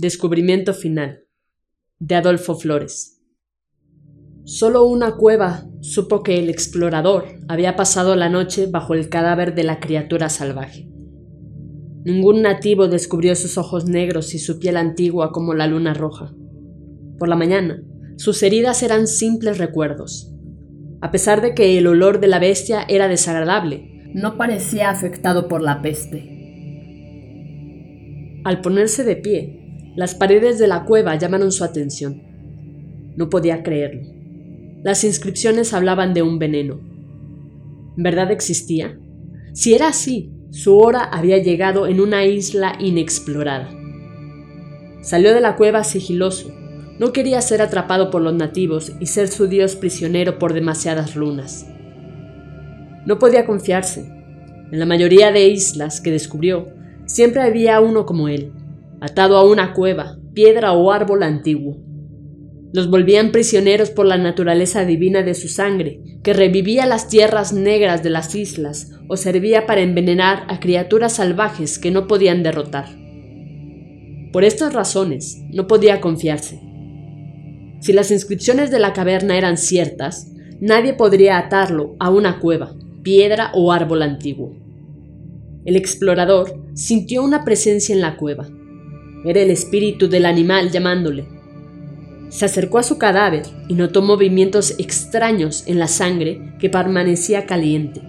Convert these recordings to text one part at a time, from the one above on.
Descubrimiento final de Adolfo Flores. Solo una cueva supo que el explorador había pasado la noche bajo el cadáver de la criatura salvaje. Ningún nativo descubrió sus ojos negros y su piel antigua como la luna roja. Por la mañana, sus heridas eran simples recuerdos. A pesar de que el olor de la bestia era desagradable, no parecía afectado por la peste. Al ponerse de pie, las paredes de la cueva llamaron su atención. No podía creerlo. Las inscripciones hablaban de un veneno. ¿Verdad existía? Si era así, su hora había llegado en una isla inexplorada. Salió de la cueva sigiloso. No quería ser atrapado por los nativos y ser su dios prisionero por demasiadas lunas. No podía confiarse. En la mayoría de islas que descubrió, siempre había uno como él, atado a una cueva, piedra o árbol antiguo. Los volvían prisioneros por la naturaleza divina de su sangre, que revivía las tierras negras de las islas o servía para envenenar a criaturas salvajes que no podían derrotar. Por estas razones, no podía confiarse. Si las inscripciones de la caverna eran ciertas, nadie podría atarlo a una cueva, piedra o árbol antiguo. El explorador sintió una presencia en la cueva era el espíritu del animal llamándole. Se acercó a su cadáver y notó movimientos extraños en la sangre que permanecía caliente.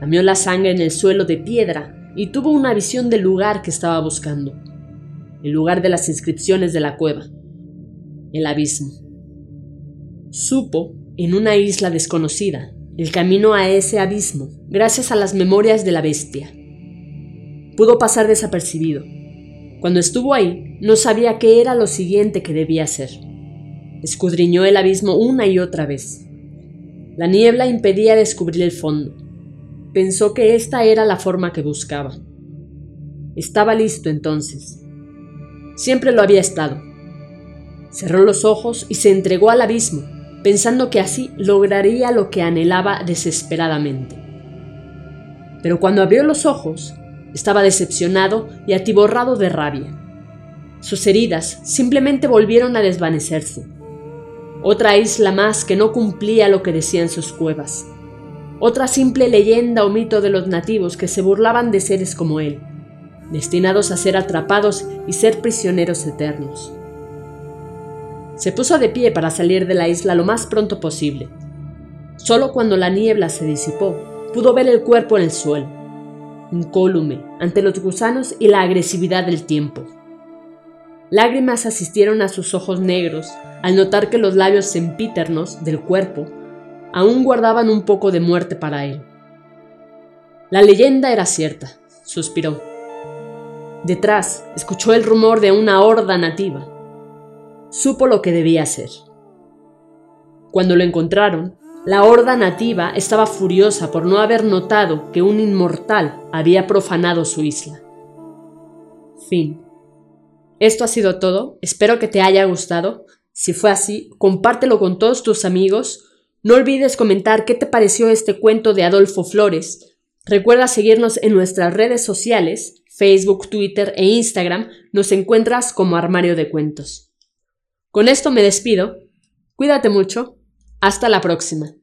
Lamió la sangre en el suelo de piedra y tuvo una visión del lugar que estaba buscando, el lugar de las inscripciones de la cueva, el abismo. Supo, en una isla desconocida, el camino a ese abismo gracias a las memorias de la bestia. Pudo pasar desapercibido, cuando estuvo ahí, no sabía qué era lo siguiente que debía hacer. Escudriñó el abismo una y otra vez. La niebla impedía descubrir el fondo. Pensó que esta era la forma que buscaba. Estaba listo entonces. Siempre lo había estado. Cerró los ojos y se entregó al abismo, pensando que así lograría lo que anhelaba desesperadamente. Pero cuando abrió los ojos, estaba decepcionado y atiborrado de rabia. Sus heridas simplemente volvieron a desvanecerse. Otra isla más que no cumplía lo que decían sus cuevas. Otra simple leyenda o mito de los nativos que se burlaban de seres como él, destinados a ser atrapados y ser prisioneros eternos. Se puso de pie para salir de la isla lo más pronto posible. Solo cuando la niebla se disipó, pudo ver el cuerpo en el suelo incólume ante los gusanos y la agresividad del tiempo. Lágrimas asistieron a sus ojos negros al notar que los labios sempiternos del cuerpo aún guardaban un poco de muerte para él. La leyenda era cierta, suspiró. Detrás escuchó el rumor de una horda nativa. Supo lo que debía hacer. Cuando lo encontraron, la horda nativa estaba furiosa por no haber notado que un inmortal había profanado su isla. Fin. Esto ha sido todo, espero que te haya gustado. Si fue así, compártelo con todos tus amigos. No olvides comentar qué te pareció este cuento de Adolfo Flores. Recuerda seguirnos en nuestras redes sociales, Facebook, Twitter e Instagram. Nos encuentras como Armario de Cuentos. Con esto me despido. Cuídate mucho. Hasta la próxima.